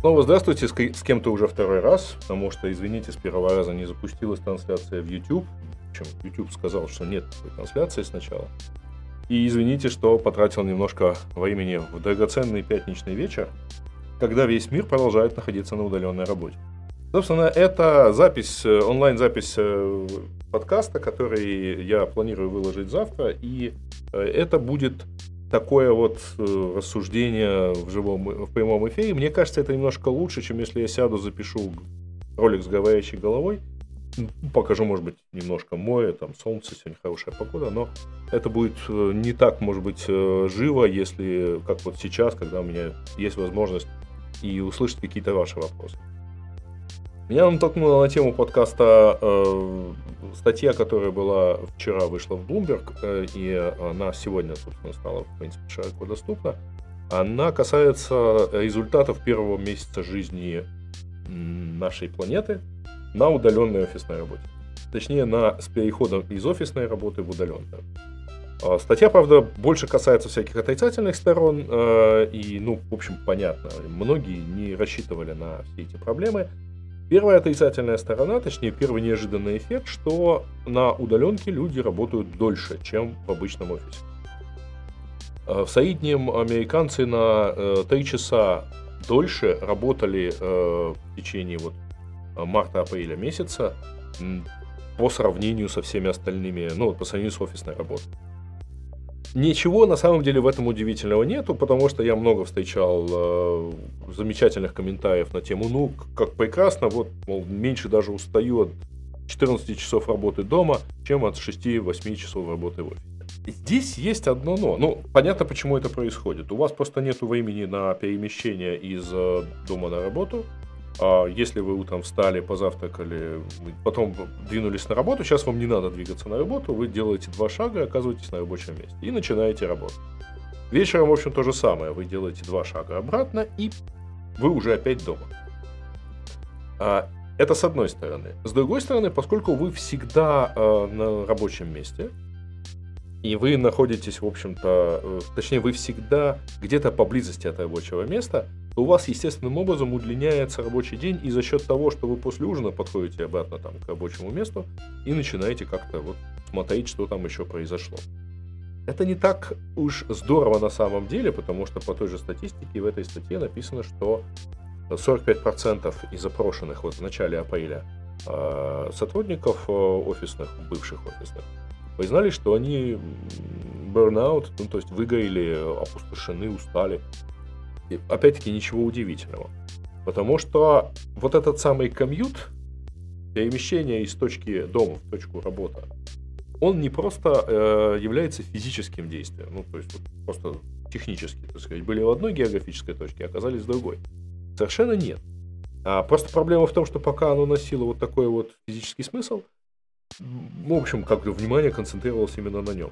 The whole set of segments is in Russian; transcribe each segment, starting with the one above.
Снова здравствуйте, с кем-то уже второй раз, потому что, извините, с первого раза не запустилась трансляция в YouTube. Причем YouTube сказал, что нет такой трансляции сначала. И извините, что потратил немножко времени в драгоценный пятничный вечер, когда весь мир продолжает находиться на удаленной работе. Собственно, это запись, онлайн-запись э, подкаста, который я планирую выложить завтра, и э, это будет такое вот э, рассуждение в живом, в прямом эфире. Мне кажется, это немножко лучше, чем если я сяду, запишу ролик с говорящей головой. Покажу, может быть, немножко море, там солнце, сегодня хорошая погода, но это будет э, не так, может быть, э, живо, если как вот сейчас, когда у меня есть возможность и услышать какие-то ваши вопросы. Меня натолкнула на тему подкаста э, статья, которая была вчера вышла в Bloomberg, э, и она сегодня, собственно, стала, в принципе, широко доступна. Она касается результатов первого месяца жизни нашей планеты на удаленной офисной работе. Точнее, на, с переходом из офисной работы в удаленную. А, статья, правда, больше касается всяких отрицательных сторон, э, и, ну, в общем, понятно, многие не рассчитывали на все эти проблемы. Первая отрицательная сторона, точнее первый неожиданный эффект, что на удаленке люди работают дольше, чем в обычном офисе. Э, в среднем американцы на 3 э, часа дольше работали э, в течение вот марта-апреля месяца по сравнению со всеми остальными, ну, по сравнению с офисной работой. Ничего на самом деле в этом удивительного нету, потому что я много встречал э, замечательных комментариев на тему, ну, как прекрасно, вот, мол, меньше даже устаю от 14 часов работы дома, чем от 6-8 часов работы в офисе. Здесь есть одно но. Ну, понятно, почему это происходит. У вас просто нет времени на перемещение из э, дома на работу, если вы утром встали, позавтракали, потом двинулись на работу, сейчас вам не надо двигаться на работу, вы делаете два шага и оказываетесь на рабочем месте. И начинаете работать. Вечером, в общем, то же самое. Вы делаете два шага обратно, и вы уже опять дома. А, это с одной стороны. С другой стороны, поскольку вы всегда э, на рабочем месте, и вы находитесь, в общем-то, э, точнее, вы всегда где-то поблизости от рабочего места, то у вас естественным образом удлиняется рабочий день и за счет того, что вы после ужина подходите обратно там к рабочему месту и начинаете как-то вот смотреть, что там еще произошло. Это не так уж здорово на самом деле, потому что по той же статистике в этой статье написано, что 45% из опрошенных вот в начале апреля э, сотрудников э, офисных, бывших офисных, признали, что они burnout, ну то есть выгорели, опустошены, устали опять-таки ничего удивительного. Потому что вот этот самый комьют, перемещение из точки дома в точку работы, он не просто э, является физическим действием, ну, то есть вот, просто технически, так сказать, были в одной географической точке, оказались в другой. Совершенно нет. А просто проблема в том, что пока оно носило вот такой вот физический смысл, в общем, как внимание концентрировалось именно на нем.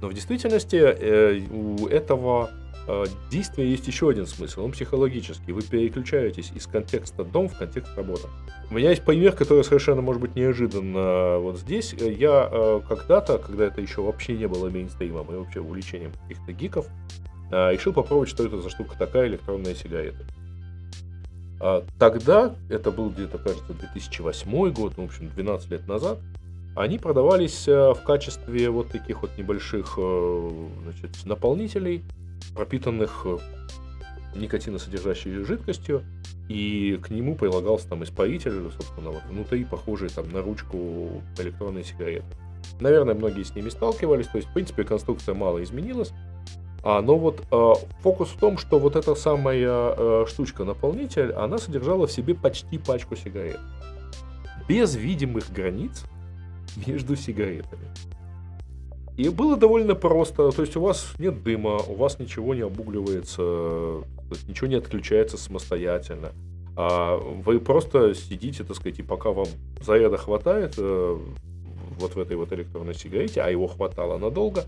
Но в действительности э, у этого Э, действия есть еще один смысл, он психологический. Вы переключаетесь из контекста дом в контекст работа. У меня есть пример, который совершенно может быть неожиданно вот здесь. Я э, когда-то, когда это еще вообще не было мейнстримом и вообще увлечением каких-то гиков, решил попробовать, что это за штука такая электронная сигарета. А тогда, это был где-то, кажется, 2008 год, ну, в общем, 12 лет назад, они продавались в качестве вот таких вот небольших значит, наполнителей, пропитанных э, никотиносодержащей жидкостью, и к нему прилагался там испаритель, собственно, вот внутри похожий там на ручку электронной сигареты. Наверное, многие с ними сталкивались, то есть, в принципе, конструкция мало изменилась, а, но вот э, фокус в том, что вот эта самая э, штучка-наполнитель, она содержала в себе почти пачку сигарет. Без видимых границ между сигаретами. И было довольно просто. То есть у вас нет дыма, у вас ничего не обугливается, ничего не отключается самостоятельно. А вы просто сидите, так сказать, и пока вам заряда хватает э, вот в этой вот электронной сигарете, а его хватало надолго,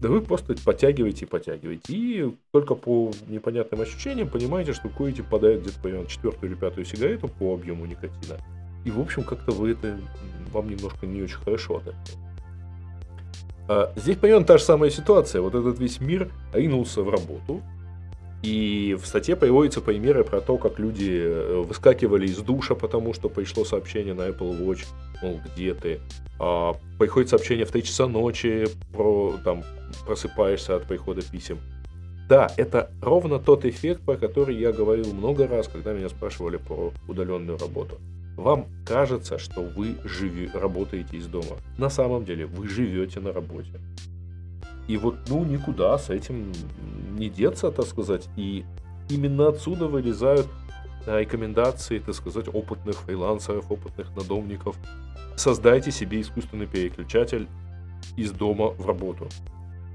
да вы просто подтягиваете и подтягиваете. И только по непонятным ощущениям понимаете, что курите подает где-то примерно четвертую или пятую сигарету по объему никотина. И, в общем, как-то вы это, вам немножко не очень хорошо от этого. А, здесь примерно та же самая ситуация. Вот этот весь мир ринулся в работу. И в статье приводятся примеры про то, как люди э, выскакивали из душа, потому что пришло сообщение на Apple Watch, мол, где ты. А, приходит сообщение в 3 часа ночи, про, там, просыпаешься от прихода писем. Да, это ровно тот эффект, про который я говорил много раз, когда меня спрашивали про удаленную работу. Вам кажется, что вы живи, работаете из дома. На самом деле вы живете на работе. И вот, ну, никуда с этим не деться, так сказать. И именно отсюда вылезают рекомендации, так сказать, опытных фрилансеров, опытных надомников. Создайте себе искусственный переключатель из дома в работу.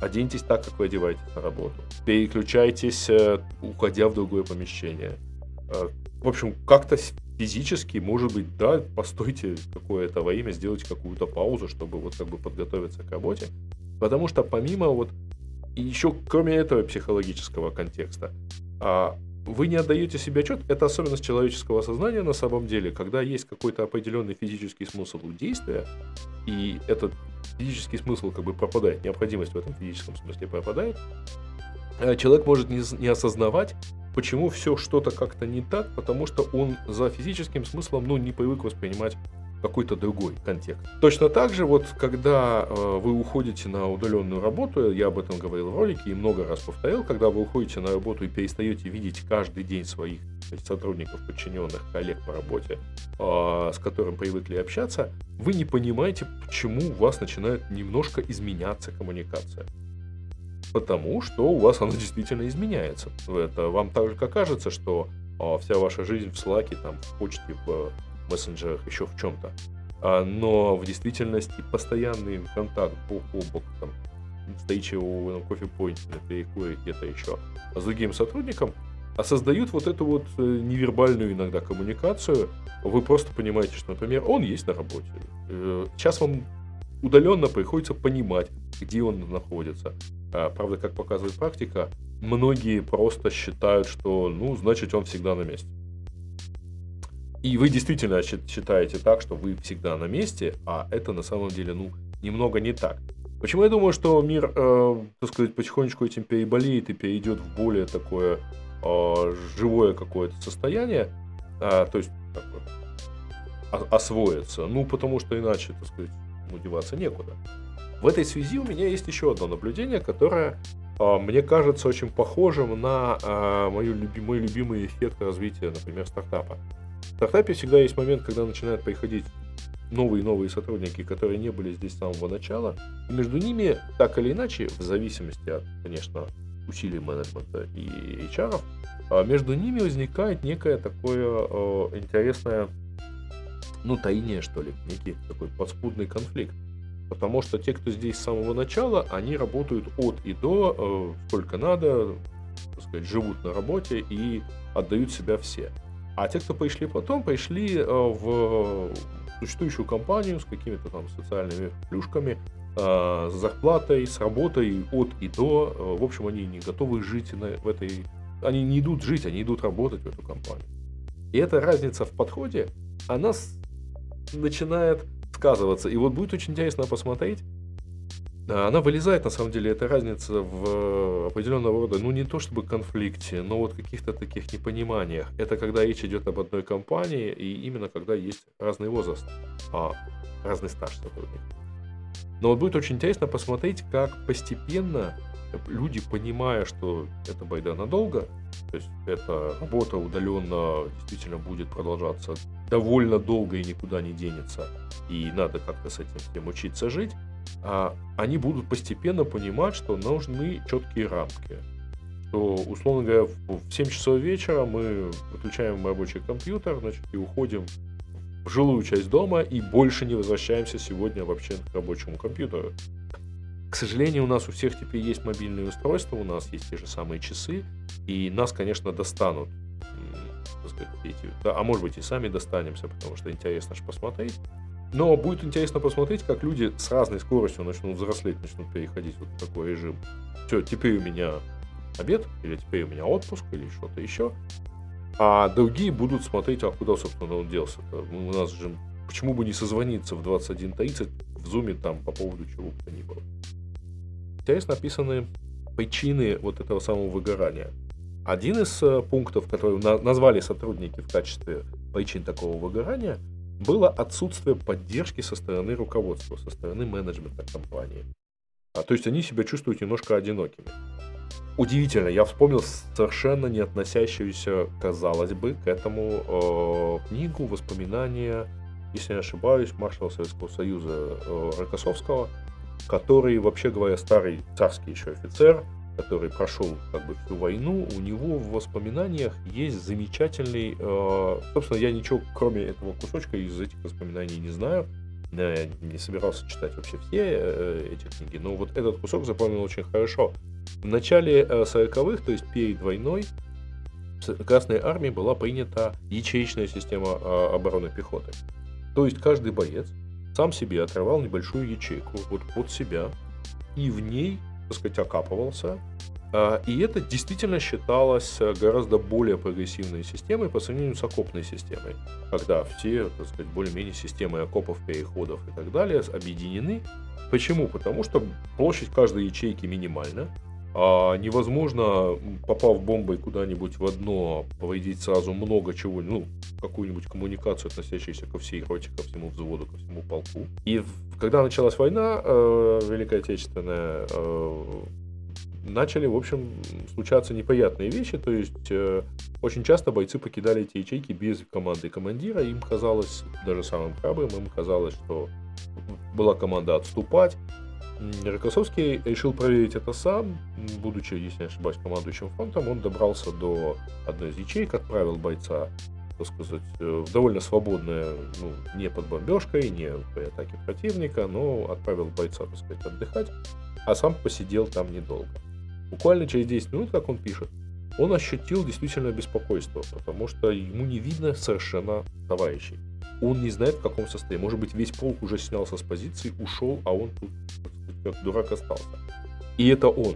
Оденьтесь так, как вы одеваетесь на работу. Переключайтесь, э, уходя в другое помещение. Э, в общем, как-то физически, может быть, да, постойте какое-то время, сделайте какую-то паузу, чтобы вот как бы подготовиться к работе. Потому что помимо вот еще кроме этого психологического контекста, а, вы не отдаете себе отчет, это особенность человеческого сознания на самом деле, когда есть какой-то определенный физический смысл у действия, и этот физический смысл как бы пропадает, необходимость в этом физическом смысле пропадает, а человек может не, не осознавать, почему все что-то как-то не так, потому что он за физическим смыслом ну, не привык воспринимать какой-то другой контекст. Точно так же, вот когда э, вы уходите на удаленную работу, я об этом говорил в ролике и много раз повторил, когда вы уходите на работу и перестаете видеть каждый день своих сотрудников, подчиненных, коллег по работе, э, с которым привыкли общаться, вы не понимаете, почему у вас начинает немножко изменяться коммуникация. Потому что у вас она действительно изменяется. Это вам только кажется, что э, вся ваша жизнь в слаке, там, в почте, в мессенджерах, еще в чем-то. А, но в действительности постоянный контакт бок о бок, там, встреча у кофе-пойнте, на перекуре, где-то еще, с другим сотрудником, а создают вот эту вот э, невербальную иногда коммуникацию. Вы просто понимаете, что, например, он есть на работе. Э, сейчас вам удаленно приходится понимать, где он находится. А, правда, как показывает практика, многие просто считают, что, ну, значит, он всегда на месте. И вы действительно считаете так, что вы всегда на месте, а это на самом деле, ну, немного не так. Почему я думаю, что мир, э, так сказать, потихонечку этим переболеет и перейдет в более такое э, живое какое-то состояние, э, то есть как бы, освоится, ну, потому что иначе, так сказать, ну, некуда. В этой связи у меня есть еще одно наблюдение, которое э, мне кажется очень похожим на э, мою мой любимый эффект развития, например, стартапа. В стартапе всегда есть момент, когда начинают приходить новые-новые сотрудники, которые не были здесь с самого начала. И между ними, так или иначе, в зависимости от, конечно, усилий менеджмента и HR, а между ними возникает некое такое интересное, ну, таиние, что ли, некий такой подспудный конфликт. Потому что те, кто здесь с самого начала, они работают от и до, э, сколько надо, так сказать, живут на работе и отдают себя все. А те, кто пришли потом, пришли э, в существующую компанию с какими-то там социальными плюшками, э, с зарплатой, с работой от и до. В общем, они не готовы жить в этой... Они не идут жить, они идут работать в эту компанию. И эта разница в подходе, она начинает сказываться. И вот будет очень интересно посмотреть, она вылезает, на самом деле, эта разница в определенного рода, ну не то чтобы конфликте, но вот каких-то таких непониманиях. Это когда речь идет об одной компании, и именно когда есть разный возраст, а, разный стаж сотрудников. Но вот будет очень интересно посмотреть, как постепенно люди, понимая, что это байда надолго, то есть эта работа удаленно действительно будет продолжаться довольно долго и никуда не денется, и надо как-то с этим всем учиться жить, а, они будут постепенно понимать, что нужны четкие рамки. Что, условно говоря, в 7 часов вечера мы выключаем рабочий компьютер, значит, и уходим в жилую часть дома и больше не возвращаемся сегодня вообще к рабочему компьютеру. К сожалению, у нас у всех теперь есть мобильные устройства, у нас есть те же самые часы, и нас, конечно, достанут. Эти, да, а может быть и сами достанемся, потому что интересно же посмотреть. Но будет интересно посмотреть, как люди с разной скоростью начнут взрослеть, начнут переходить вот в такой режим. Все, теперь у меня обед, или теперь у меня отпуск, или что-то еще. А другие будут смотреть, а куда, собственно, он делся. У нас же, почему бы не созвониться в 21.30 в зуме там по поводу чего бы то ни было. Интересно описаны причины вот этого самого выгорания. Один из э, пунктов, который на, назвали сотрудники в качестве причин такого выгорания, было отсутствие поддержки со стороны руководства, со стороны менеджмента компании. А, то есть они себя чувствуют немножко одинокими. Удивительно, я вспомнил совершенно не относящуюся, казалось бы, к этому э, книгу, воспоминания, если не ошибаюсь, маршала Советского Союза э, Рокоссовского, который, вообще говоря, старый царский еще офицер, который прошел как бы всю войну, у него в воспоминаниях есть замечательный, э, собственно, я ничего кроме этого кусочка из этих воспоминаний не знаю, я не собирался читать вообще все э, эти книги, но вот этот кусок запомнил очень хорошо. В начале 40-х, э, то есть перед войной, в Красной Армии была принята ячеечная система э, обороны пехоты. То есть каждый боец сам себе отрывал небольшую ячейку вот под себя и в ней, так сказать, окапывался. А, и это действительно считалось гораздо более прогрессивной системой по сравнению с окопной системой, когда все, так сказать, более-менее системы окопов, переходов и так далее объединены. Почему? Потому что площадь каждой ячейки минимальна, а невозможно, попав бомбой куда-нибудь в одно, повредить сразу много чего, ну, какую-нибудь коммуникацию, относящуюся ко всей роте, ко всему взводу, ко всему полку. И когда началась война, э, Великая Отечественная, э, начали, в общем, случаться неприятные вещи, то есть э, очень часто бойцы покидали эти ячейки без команды командира, им казалось, даже самым храбрым, им казалось, что была команда отступать, Рокоссовский решил проверить это сам. Будучи, если не ошибаюсь, командующим фронтом, он добрался до одной из ячеек, отправил бойца так сказать, в довольно свободное, ну, не под бомбежкой, не при атаке противника, но отправил бойца, так сказать, отдыхать, а сам посидел там недолго. Буквально через 10 минут, как он пишет, он ощутил действительно беспокойство, потому что ему не видно совершенно товарищей. Он не знает, в каком состоянии. Может быть, весь полк уже снялся с позиции, ушел, а он тут дурак остался. И это он,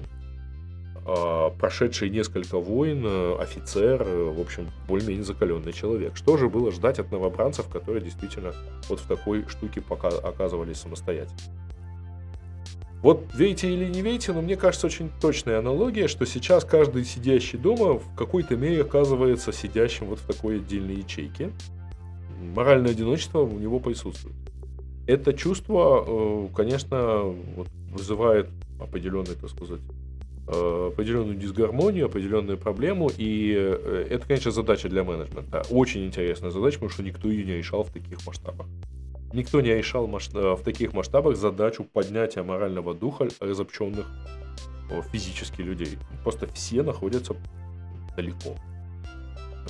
а, прошедший несколько войн, э, офицер, э, в общем, более-менее закаленный человек. Что же было ждать от новобранцев, которые действительно вот в такой штуке пока оказывались самостоятельно? Вот верите или не верите, но мне кажется очень точная аналогия, что сейчас каждый сидящий дома в какой-то мере оказывается сидящим вот в такой отдельной ячейке. Моральное одиночество у него присутствует это чувство, э, конечно, вот вызывает определенный, так сказать, э, определенную дисгармонию, определенную проблему, и э, это, конечно, задача для менеджмента. Очень интересная задача, потому что никто ее не решал в таких масштабах. Никто не решал в таких масштабах задачу поднятия морального духа разобщенных физически людей. Просто все находятся далеко.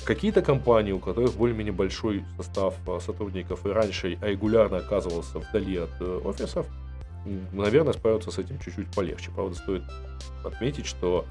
Какие-то компании, у которых более-менее большой состав а, сотрудников и раньше регулярно оказывался вдали от э, офисов, наверное, справятся с этим чуть-чуть полегче. Правда, стоит отметить, что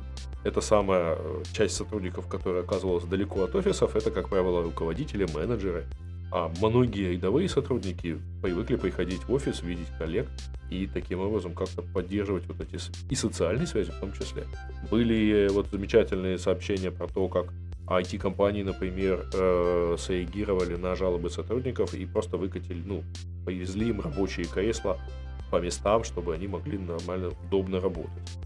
эта самая э, часть сотрудников, которая оказывалась далеко от офисов, это, как правило, руководители, менеджеры. А многие рядовые сотрудники привыкли приходить в офис, видеть коллег и таким образом как-то поддерживать вот эти и социальные связи в том числе. Были э, вот замечательные сообщения про то, как IT-компании, например, э, среагировали на жалобы сотрудников и просто выкатили, ну, повезли им рабочие кресла по местам, чтобы они могли нормально, удобно работать.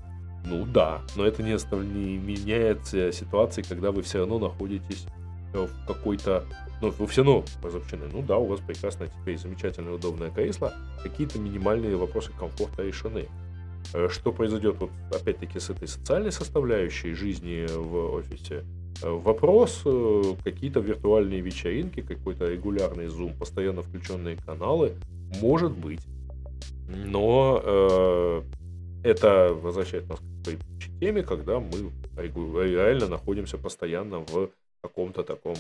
Ну да, но это не, не меняет ситуации, когда вы все равно находитесь э, в какой-то... Ну, вы все равно разобщены. Ну да, у вас прекрасно теперь замечательное удобное кресло. Какие-то минимальные вопросы комфорта решены. Э, что произойдет вот опять-таки с этой социальной составляющей жизни в офисе? Вопрос, э, какие-то виртуальные вечеринки, какой-то регулярный зум, постоянно включенные каналы, может быть. Но э, это возвращает нас к той теме, когда мы реально находимся постоянно в каком-то таком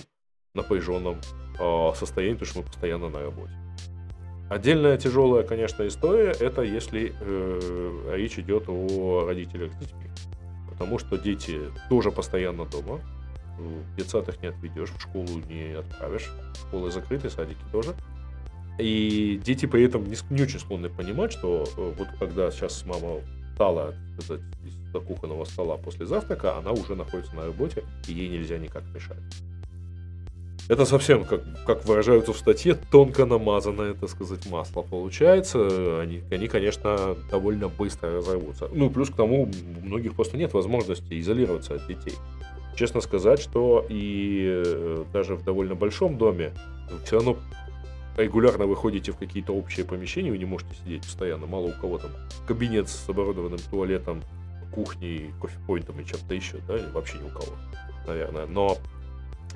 напряженном э, состоянии, потому что мы постоянно на работе. Отдельная тяжелая, конечно, история, это если э, речь идет о родителях с детьми. Потому что дети тоже постоянно дома, в детсадах не отведешь, в школу не отправишь, школы закрыты, садики тоже. И дети при этом не, не очень склонны понимать, что э, вот когда сейчас мама встала сказать, из-за кухонного стола после завтрака, она уже находится на работе, и ей нельзя никак мешать. Это совсем, как, как выражаются в статье, тонко намазанное, так сказать, масло получается. Они, они, конечно, довольно быстро разорвутся. Ну, плюс к тому, у многих просто нет возможности изолироваться от детей. Честно сказать, что и э, даже в довольно большом доме все равно регулярно выходите в какие-то общие помещения, вы не можете сидеть постоянно, мало у кого там кабинет с оборудованным туалетом, кухней, кофепоинтом и чем-то еще, да, вообще ни у кого, наверное. Но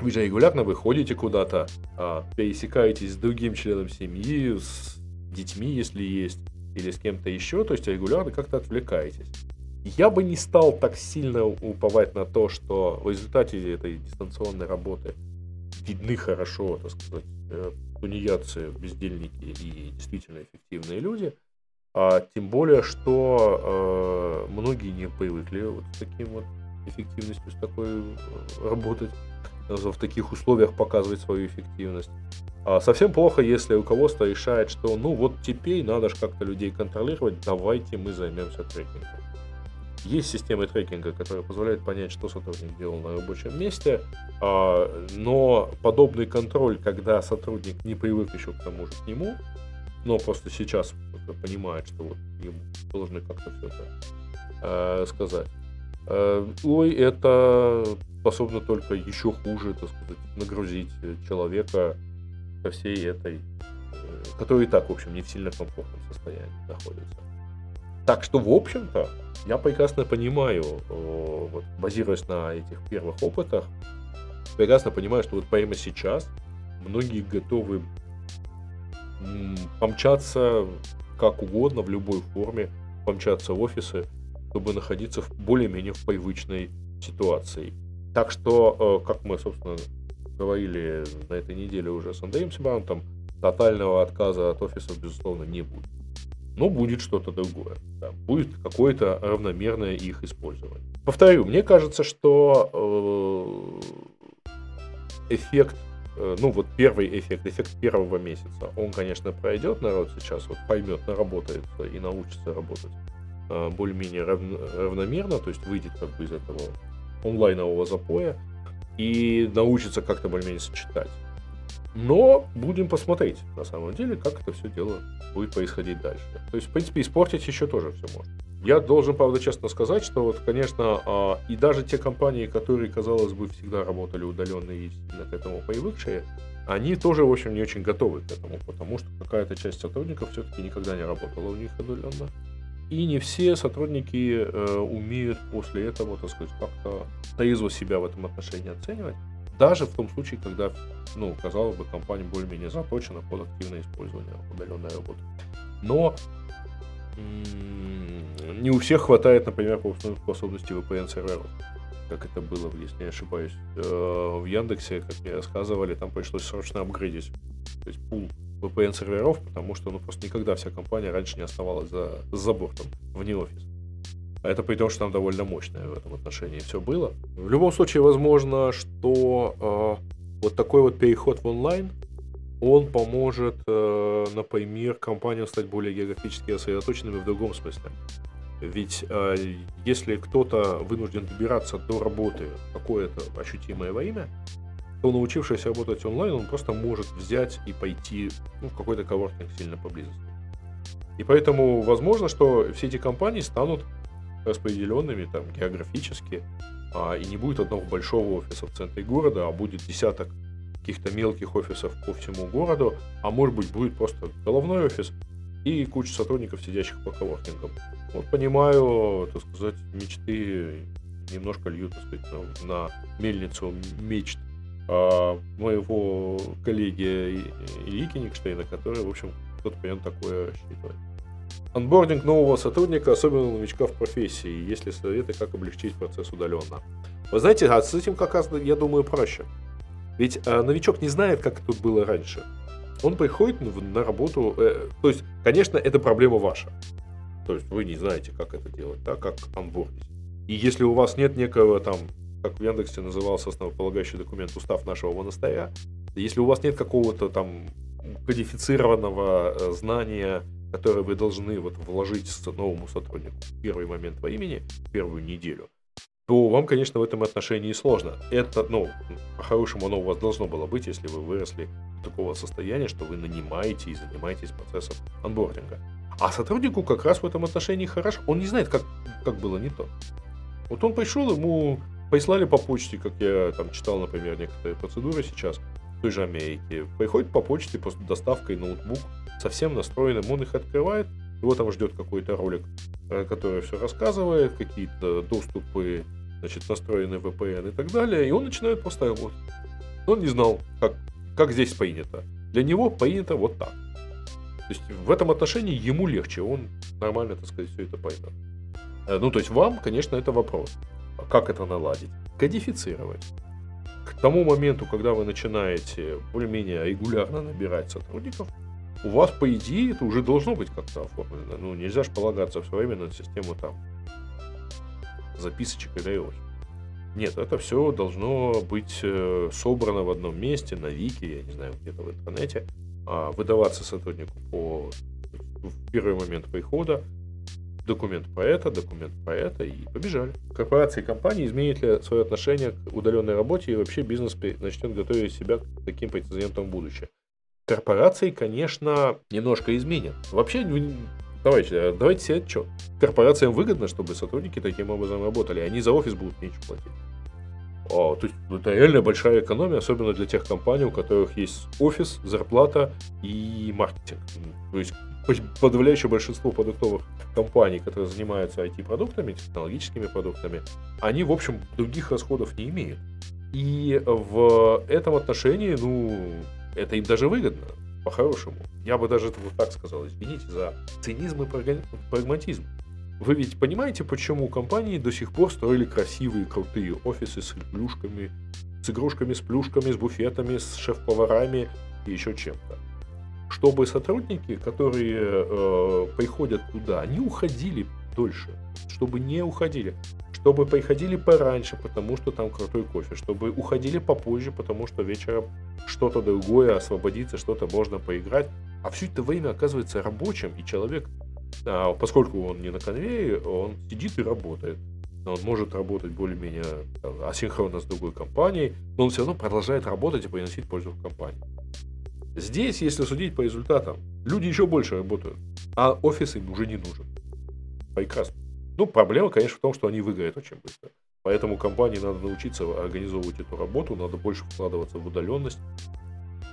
вы же регулярно выходите куда-то, а, пересекаетесь с другим членом семьи, с детьми, если есть, или с кем-то еще, то есть регулярно как-то отвлекаетесь. Я бы не стал так сильно уповать на то, что в результате этой дистанционной работы видны хорошо, так сказать, э, тунеядцы, бездельники и действительно эффективные люди. А тем более, что э, многие не привыкли вот с таким вот эффективностью, с такой э, работать, в таких условиях показывать свою эффективность. А совсем плохо, если руководство решает, что ну вот теперь надо же как-то людей контролировать, давайте мы займемся трекингом. Есть системы трекинга, которые позволяют понять, что сотрудник делал на рабочем месте, а, но подобный контроль, когда сотрудник не привык еще к тому же к нему, но просто сейчас понимает, что вот ему должны как-то все это э, сказать. Э, ой, это способно только еще хуже, так сказать, нагрузить человека ко всей этой, э, который и так, в общем, не в сильно комфортном состоянии находится. Так что, в общем-то, я прекрасно понимаю, вот, базируясь на этих первых опытах, прекрасно понимаю, что вот прямо сейчас многие готовы помчаться как угодно, в любой форме, помчаться в офисы, чтобы находиться в более-менее в привычной ситуации. Так что, э, как мы, собственно, говорили на этой неделе уже с Андреем Сибантом, тотального отказа от офисов, безусловно, не будет но будет что-то другое. Да, будет какое-то равномерное их использование. Повторю, мне кажется, что э, эффект, э, ну вот первый эффект, эффект первого месяца, он, конечно, пройдет, народ сейчас вот поймет, наработается и научится работать э, более-менее рав, равномерно, то есть выйдет как бы из этого онлайнового запоя и научится как-то более-менее сочетать. Но будем посмотреть, на самом деле, как это все дело будет происходить дальше. То есть, в принципе, испортить еще тоже все можно. Я должен, правда, честно сказать, что вот, конечно, а, и даже те компании, которые, казалось бы, всегда работали удаленно и сильно к этому привыкшие, они тоже, в общем, не очень готовы к этому, потому что какая-то часть сотрудников все-таки никогда не работала у них удаленно. И не все сотрудники э, умеют после этого, так сказать, как-то трезво себя в этом отношении оценивать. Даже в том случае, когда, ну, казалось бы, компания более-менее заточена под активное использование удаленной работы. Но не у всех хватает, например, способности VPN-серверов. Как это было, если не ошибаюсь, э, в Яндексе, как мне рассказывали, там пришлось срочно апгрейдить. То есть пул VPN-серверов, потому что ну, просто никогда вся компания раньше не оставалась за, за бортом, вне офиса. А это при том, что там довольно мощное в этом отношении все было. В любом случае, возможно, что э, вот такой вот переход в онлайн, он поможет, э, например, компаниям стать более географически сосредоточенными в другом смысле. Ведь э, если кто-то вынужден добираться до работы какое-то ощутимое время, то научившись работать онлайн, он просто может взять и пойти ну, в какой-то коворкинг сильно поблизости. И поэтому возможно, что все эти компании станут распределенными там географически, а, и не будет одного большого офиса в центре города, а будет десяток каких-то мелких офисов по всему городу, а может быть будет просто головной офис и куча сотрудников, сидящих по коворкингам. Вот понимаю, так сказать, мечты немножко льют, так сказать, на, мельницу мечт а, моего коллеги Ильи Кенигштейна, который, в общем, кто-то прям такое рассчитывает. Анбординг нового сотрудника, особенно новичка в профессии, если советы, как облегчить процесс удаленно. Вы знаете, а с этим как раз, я думаю, проще. Ведь э, новичок не знает, как тут было раньше. Он приходит на работу, э, то есть, конечно, это проблема ваша. То есть вы не знаете, как это делать, да, как анбордить. И если у вас нет некого там, как в Яндексе назывался основополагающий документ, устав нашего монастыря, если у вас нет какого-то там кодифицированного э, знания которые вы должны вот вложить новому сотруднику в первый момент по имени, в первую неделю, то вам, конечно, в этом отношении сложно. Это, ну, по-хорошему оно у вас должно было быть, если вы выросли до такого состояния, что вы нанимаете и занимаетесь процессом анбординга. А сотруднику как раз в этом отношении хорошо. Он не знает, как, как было не то. Вот он пришел, ему прислали по почте, как я там читал, например, некоторые процедуры сейчас, в той же Америке. Приходит по почте после доставкой ноутбук, совсем настроенным, он их открывает, его там ждет какой-то ролик, э, который все рассказывает, какие-то доступы, значит, настроенный VPN и так далее, и он начинает просто работать. Он не знал, как, как здесь принято. Для него принято вот так. То есть в этом отношении ему легче, он нормально, так сказать, все это поймет. Э, ну, то есть вам, конечно, это вопрос. Как это наладить? Кодифицировать. К тому моменту, когда вы начинаете более-менее регулярно набирать сотрудников, у вас, по идее, это уже должно быть как-то оформлено. Ну, нельзя же полагаться все время на систему там записочек и iOS. Нет, это все должно быть э, собрано в одном месте, на Вики, я не знаю, где-то в интернете, а, выдаваться сотруднику по в первый момент прихода, документ про это, документ про это, и побежали. Корпорации и компании изменят ли свое отношение к удаленной работе, и вообще бизнес начнет готовить себя к таким прецедентам в будущее. Корпорации, конечно, немножко изменят. Вообще, ну, давайте, э, давайте себе отчет. Корпорациям выгодно, чтобы сотрудники таким образом работали. Они за офис будут меньше платить. О, то есть это реально большая экономия, особенно для тех компаний, у которых есть офис, зарплата и маркетинг. То есть подавляющее большинство продуктовых компаний, которые занимаются IT-продуктами, технологическими продуктами, они, в общем, других расходов не имеют. И в этом отношении, ну, это им даже выгодно, по-хорошему. Я бы даже вот так сказал, извините за цинизм и прагматизм. Вы ведь понимаете, почему компании до сих пор строили красивые, крутые офисы с плюшками, с игрушками, с плюшками, с буфетами, с шеф-поварами и еще чем-то? Чтобы сотрудники, которые э, приходят туда, не уходили дольше, чтобы не уходили, чтобы приходили пораньше, потому что там крутой кофе, чтобы уходили попозже, потому что вечером что-то другое освободится, что-то можно поиграть, а все это время оказывается рабочим, и человек а, поскольку он не на конвейере, он сидит и работает. Он может работать более-менее асинхронно с другой компанией, но он все равно продолжает работать и приносить пользу в компании. Здесь, если судить по результатам, люди еще больше работают, а офис им уже не нужен. Прекрасно. Ну, проблема, конечно, в том, что они выгорят очень быстро. Поэтому компании надо научиться организовывать эту работу, надо больше вкладываться в удаленность.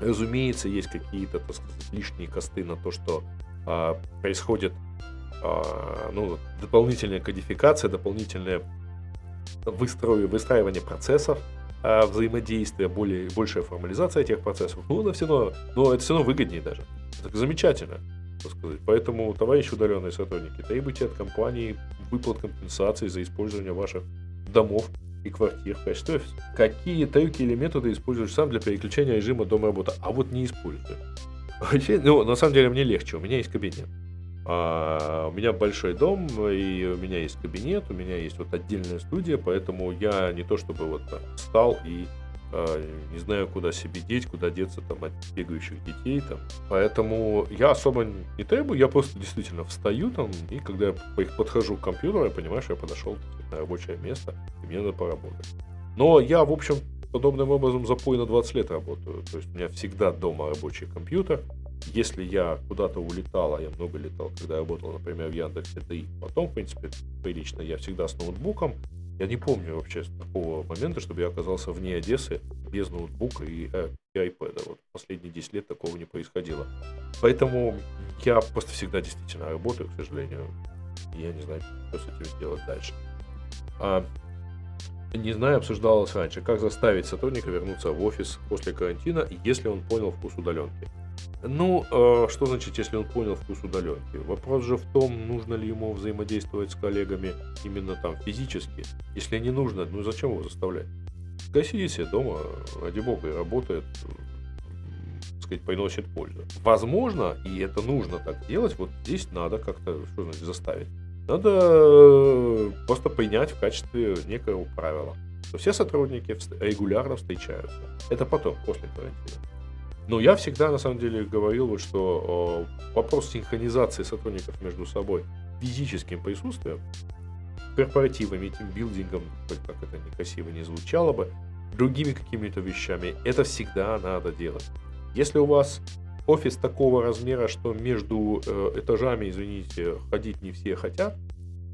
Разумеется, есть какие-то, так сказать, лишние косты на то, что а, происходит а, ну, дополнительная кодификация, дополнительное выстроение, выстраивание процессов, а, взаимодействия, более, большая формализация этих процессов, ну, это все равно, ну, это все равно выгоднее даже. Это замечательно, так сказать. Поэтому, товарищи удаленные сотрудники, требуйте от компании выплат компенсации за использование ваших домов и квартир в качестве офиса. Какие трюки или методы используешь сам для переключения режима дома работы? А вот не использую. Вообще, ну, на самом деле мне легче, у меня есть кабинет. А, у меня большой дом, и у меня есть кабинет, у меня есть вот отдельная студия, поэтому я не то чтобы вот встал и не знаю, куда себе деть, куда деться там от бегающих детей там. Поэтому я особо не требую, я просто действительно встаю там, и когда я подхожу к компьютеру, я понимаю, что я подошел на рабочее место, и мне надо поработать. Но я, в общем, подобным образом запой на 20 лет работаю. То есть у меня всегда дома рабочий компьютер, если я куда-то улетал, а я много летал, когда я работал, например, в Яндексе, да и потом, в принципе, прилично, я всегда с ноутбуком. Я не помню вообще такого момента, чтобы я оказался вне Одессы без ноутбука и, э, и iPad. Вот последние 10 лет такого не происходило. Поэтому я просто всегда действительно работаю, к сожалению. И я не знаю, что с этим сделать дальше. А, не знаю, обсуждалось раньше, как заставить сотрудника вернуться в офис после карантина, если он понял вкус удаленки. Ну, э, что значит, если он понял вкус удаленки? Вопрос же в том, нужно ли ему взаимодействовать с коллегами именно там физически. Если не нужно, ну зачем его заставлять? Гаси себе дома, ради бога, и работает, так сказать, приносит пользу. Возможно, и это нужно так делать, вот здесь надо как-то, что значит, заставить. Надо э, просто принять в качестве некого правила, что все сотрудники регулярно встречаются. Это потом, после карантина. Но я всегда, на самом деле, говорил, вот, что вопрос синхронизации сотрудников между собой физическим присутствием, корпоративами, тимбилдингом, как это некрасиво не звучало бы, другими какими-то вещами, это всегда надо делать. Если у вас офис такого размера, что между э, этажами, извините, ходить не все хотят,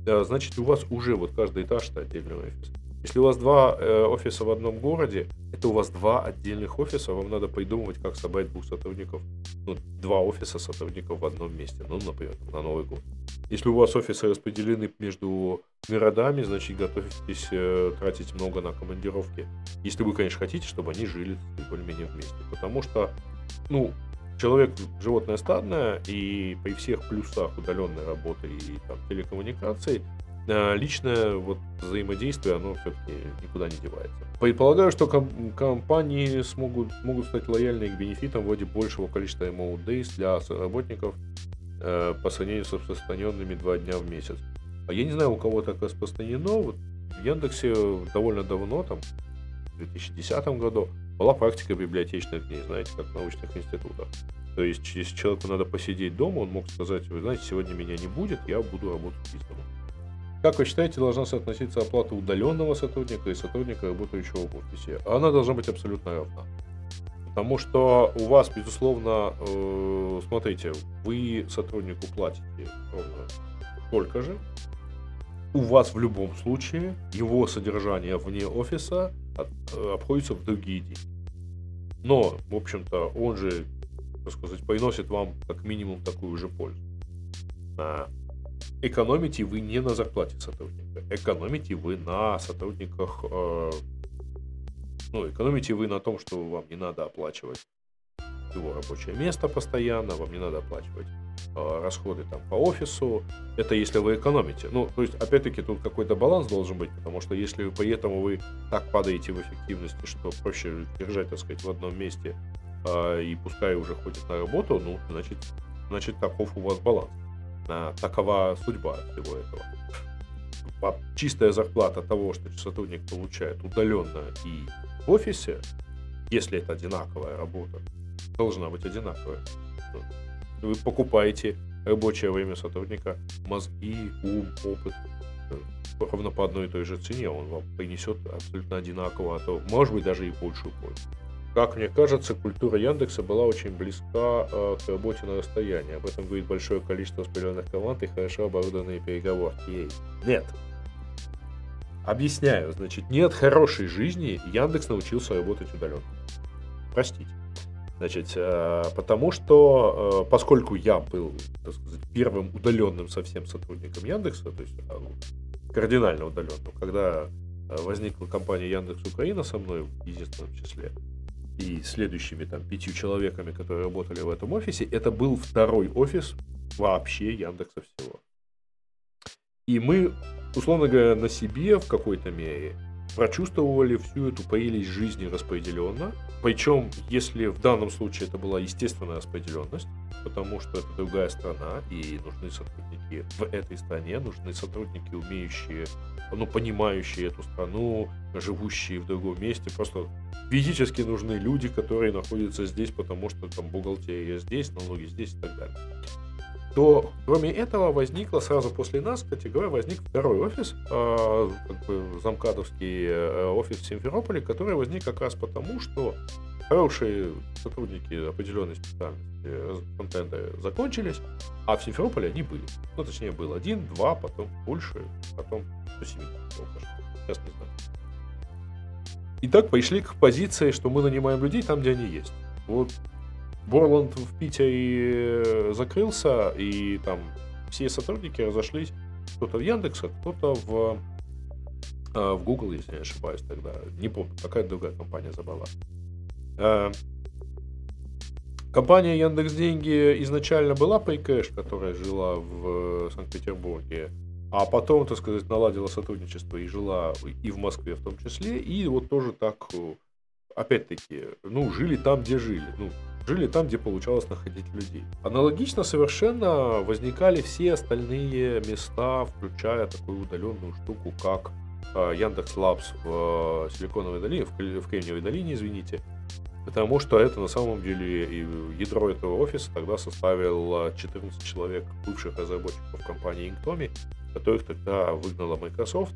значит у вас уже вот каждый этаж это отдельный офис. Если у вас два э, офиса в одном городе, это у вас два отдельных офиса, вам надо придумывать, как собрать двух сотрудников, ну, два офиса сотрудников в одном месте, ну, например, на Новый год. Если у вас офисы распределены между городами, значит, готовитесь э, тратить много на командировки. Если вы, конечно, хотите, чтобы они жили более-менее вместе. Потому что, ну, человек животное стадное, и при всех плюсах удаленной работы и там, телекоммуникаций, личное вот взаимодействие, оно все-таки никуда не девается. Предполагаю, что ком- компании смогут, могут стать лояльны к бенефитам вроде большего количества remote days для работников э, по сравнению с распространенными два дня в месяц. А я не знаю, у кого так распространено. Вот в Яндексе довольно давно, там, в 2010 году, была практика библиотечных дней, знаете, как в научных институтах. То есть, если человеку надо посидеть дома, он мог сказать, вы знаете, сегодня меня не будет, я буду работать из дома. Как вы считаете, должна соотноситься оплата удаленного сотрудника и сотрудника, работающего в офисе? Она должна быть абсолютно равна. Потому что у вас, безусловно, э, смотрите, вы сотруднику платите ровно столько же. У вас в любом случае его содержание вне офиса Э, обходится в другие деньги. Но, в общем-то, он же, так сказать, приносит вам как минимум такую же пользу. А экономите вы не на зарплате сотрудника, экономите вы на сотрудниках, э, ну, экономите вы на том, что вам не надо оплачивать его рабочее место постоянно, вам не надо оплачивать э, расходы там по офису. Это если вы экономите. Ну, то есть, опять-таки, тут какой-то баланс должен быть, потому что если при этом вы так падаете в эффективности, что проще держать, так сказать, в одном месте э, и пускай уже ходит на работу, ну, значит, значит таков у вас баланс. Такова судьба всего этого. Чистая зарплата того, что сотрудник получает удаленно и в офисе, если это одинаковая работа, должна быть одинаковая. Вы покупаете рабочее время сотрудника, мозги, ум, опыт, э, ровно по одной и той же цене, он вам принесет абсолютно одинаково, а то, может быть, даже и большую пользу. Как мне кажется, культура Яндекса была очень близка э, к работе на расстоянии. Об этом говорит большое количество распределенных команд и хорошо оборудованные переговорки. Ей. Нет. Объясняю, значит, нет хорошей жизни, Яндекс научился работать удаленно. Простите. Значит, э, потому что, э, поскольку я был, так сказать, первым удаленным совсем сотрудником Яндекса, то есть а, ну, кардинально удаленным, когда э, возникла компания Яндекс Украина со мной в единственном числе, и следующими там пятью человеками, которые работали в этом офисе, это был второй офис вообще Яндекса всего. И мы, условно говоря, на себе в какой-то мере прочувствовали всю эту прелесть жизни распределенно. Причем, если в данном случае это была естественная распределенность, потому что это другая страна, и нужны сотрудники в этой стране, нужны сотрудники, умеющие, ну, понимающие эту страну, живущие в другом месте. Просто физически нужны люди, которые находятся здесь, потому что там бухгалтерия здесь, налоги здесь и так далее то кроме этого возникло сразу после нас, кстати говоря, возник второй офис, э, как бы замкадовский э, офис в Симферополе, который возник как раз потому, что хорошие сотрудники определенной специальности э, контента закончились, а в Симферополе они были. Ну, точнее, был один, два, потом больше, потом 170. Сейчас не знаю. И так пришли к позиции, что мы нанимаем людей там, где они есть. Вот Борланд в Питере э, закрылся, и там все сотрудники разошлись. Кто-то в Яндексе, кто-то в, э, в Google, если не ошибаюсь тогда. Не помню, какая-то другая компания забрала. Э, компания Яндекс Деньги изначально была PayCash, которая жила в Санкт-Петербурге, а потом, так сказать, наладила сотрудничество и жила и в Москве в том числе, и вот тоже так, опять-таки, ну, жили там, где жили. Ну, жили там, где получалось находить людей. Аналогично совершенно возникали все остальные места, включая такую удаленную штуку, как а, Яндекс Лабс в э, Силиконовой долине, в Кремниевой долине, извините, потому что это на самом деле ядро этого офиса тогда составил 14 человек бывших разработчиков компании Inktomi, которых тогда выгнала Microsoft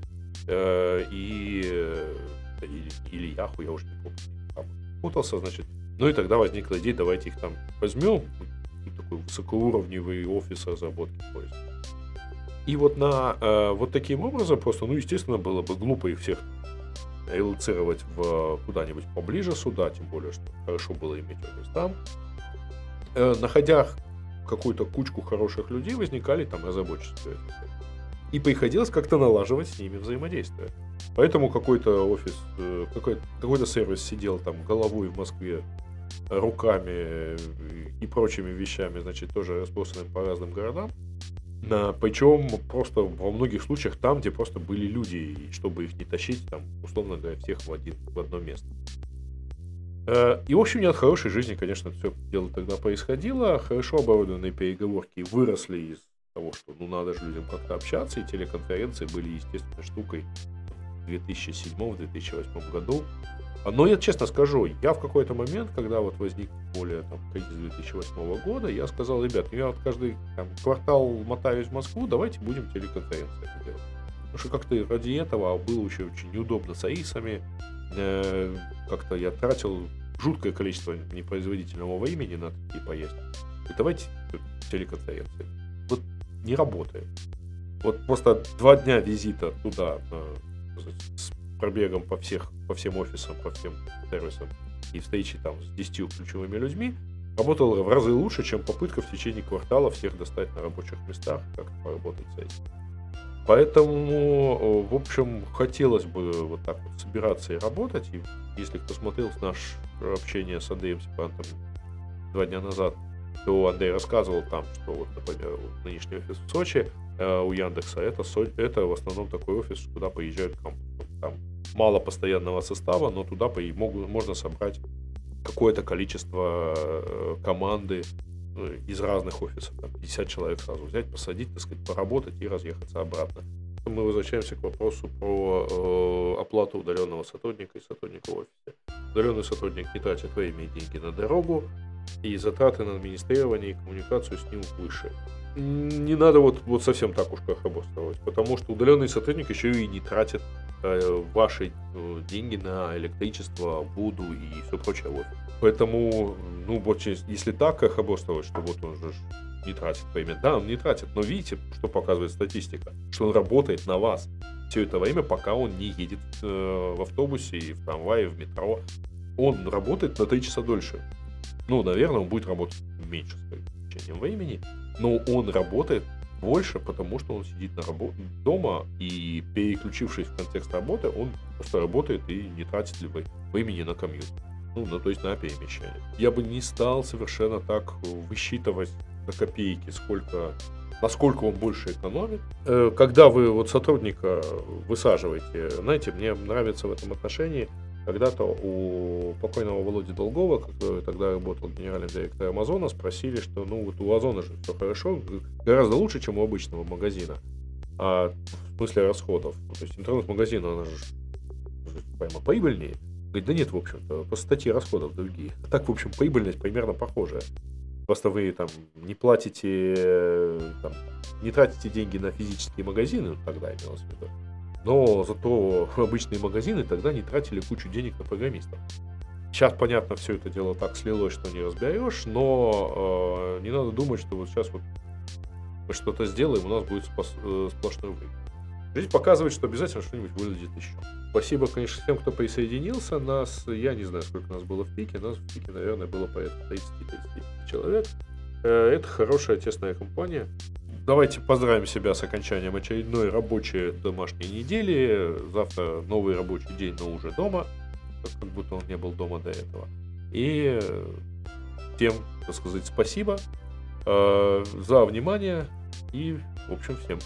э, и э, или, или Yahoo, я уже не помню, там путался, значит, ну и тогда возникла идея, давайте их там возьмем, такой высокоуровневый офис разработки поиска. И вот на э, вот таким образом просто, ну, естественно, было бы глупо их всех релацировать в куда-нибудь поближе сюда, тем более, что хорошо было иметь офис там. Э, находя какую-то кучку хороших людей, возникали там разработческие офисы. И приходилось как-то налаживать с ними взаимодействие. Поэтому какой-то офис, э, какой-то, какой-то сервис сидел там головой в Москве, руками и прочими вещами, значит, тоже разбросанными по разным городам. На, причем просто во многих случаях там, где просто были люди, и чтобы их не тащить, там, условно говоря, всех в, один, в одно место. Э, и, в общем, не от хорошей жизни, конечно, все дело тогда происходило. Хорошо оборудованные переговорки выросли из того, что ну надо же людям как-то общаться, и телеконференции были естественной штукой в 2007-2008 году. Но я честно скажу, я в какой-то момент, когда вот возник более там, кризис 2008 года, я сказал, ребят, я вот каждый там, квартал мотаюсь в Москву, давайте будем телеконференции делать. Потому что как-то ради этого было еще очень неудобно с АИСами. Э, как-то я тратил жуткое количество непроизводительного времени на такие поездки. И давайте телеконференции. Вот не работает. Вот просто два дня визита туда с пробегом по, всех, по всем офисам, по всем сервисам и встречи там с 10 ключевыми людьми работало в разы лучше, чем попытка в течение квартала всех достать на рабочих местах, как поработать с этим. Поэтому, в общем, хотелось бы вот так вот собираться и работать. И если кто смотрел наше общение с Андреем Сипантом два дня назад, то Андрей рассказывал там, что вот, например, нынешний офис в Сочи э, у Яндекса, это, это в основном такой офис, куда поезжают кампусы. Там мало постоянного состава, но туда могут, можно собрать какое-то количество э, команды э, из разных офисов, там 50 человек сразу взять, посадить, так сказать, поработать и разъехаться обратно. Мы возвращаемся к вопросу про э, оплату удаленного сотрудника и сотрудника в офисе. Удаленный сотрудник не тратит время и деньги на дорогу, и затраты на администрирование и коммуникацию с ним выше. Не надо вот, вот совсем так уж как обосновывать, потому что удаленный сотрудник еще и не тратит Э, ваши э, деньги на электричество, воду и все прочее. Вот. Поэтому, ну, вот если так как обосновать, что вот он же не тратит время, да, он не тратит, но видите, что показывает статистика, что он работает на вас все это время, пока он не едет э, в автобусе, и в трамвае, в метро. Он работает на 3 часа дольше. Ну, наверное, он будет работать меньше с времени, но он работает больше, потому что он сидит на работе дома и переключившись в контекст работы, он просто работает и не тратит ли времени на комьют. Ну, ну, то есть на перемещение. Я бы не стал совершенно так высчитывать на копейки, сколько насколько он больше экономит. Э, когда вы вот сотрудника высаживаете, знаете, мне нравится в этом отношении когда-то у покойного Володи Долгова, который тогда работал генеральным директором Амазона, спросили, что ну вот у Озона же все хорошо, гораздо лучше, чем у обычного магазина. А в смысле расходов. То есть интернет-магазин, она же прямо прибыльнее. Говорит, да нет, в общем-то, по статьи расходов другие. Так, в общем, прибыльность примерно похожая. Просто вы там не платите, там, не тратите деньги на физические магазины, тогда имелось в виду, но зато обычные магазины тогда не тратили кучу денег на программистов. Сейчас, понятно, все это дело так слилось, что не разберешь, но э, не надо думать, что вот сейчас вот мы что-то сделаем, у нас будет спас, э, сплошной выигрыш. Жизнь показывает, что обязательно что-нибудь вылезет еще. Спасибо, конечно, всем, кто присоединился. Нас, я не знаю, сколько нас было в пике, нас в пике, наверное, было порядка 30-30 человек. Э, это хорошая, тесная компания. Давайте поздравим себя с окончанием очередной рабочей домашней недели. Завтра новый рабочий день, но уже дома. Как будто он не был дома до этого. И всем, так сказать, спасибо э, за внимание. И, в общем, всем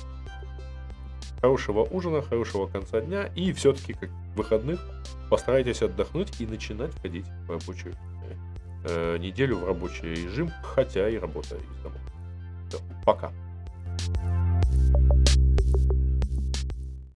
хорошего ужина, хорошего конца дня. И все-таки, как выходных, постарайтесь отдохнуть и начинать ходить в рабочую э, неделю в рабочий режим, хотя и работая из дома. Все, пока. Thank you.